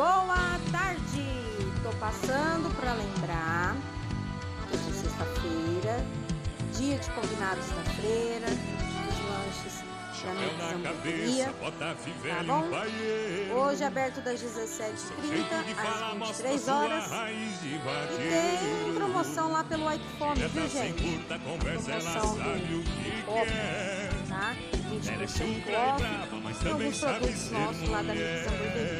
Boa tarde! Tô passando para lembrar que hoje é sexta-feira, dia de combinados na freira, os lanches da minha hamburgueria, tá bom? Hoje é aberto das 17h30 às 23 horas e tem promoção lá pelo Fome, viu gente? Promoção do copo, tá? 20% off e alguns produtos nossos lá da minha hamburgueria.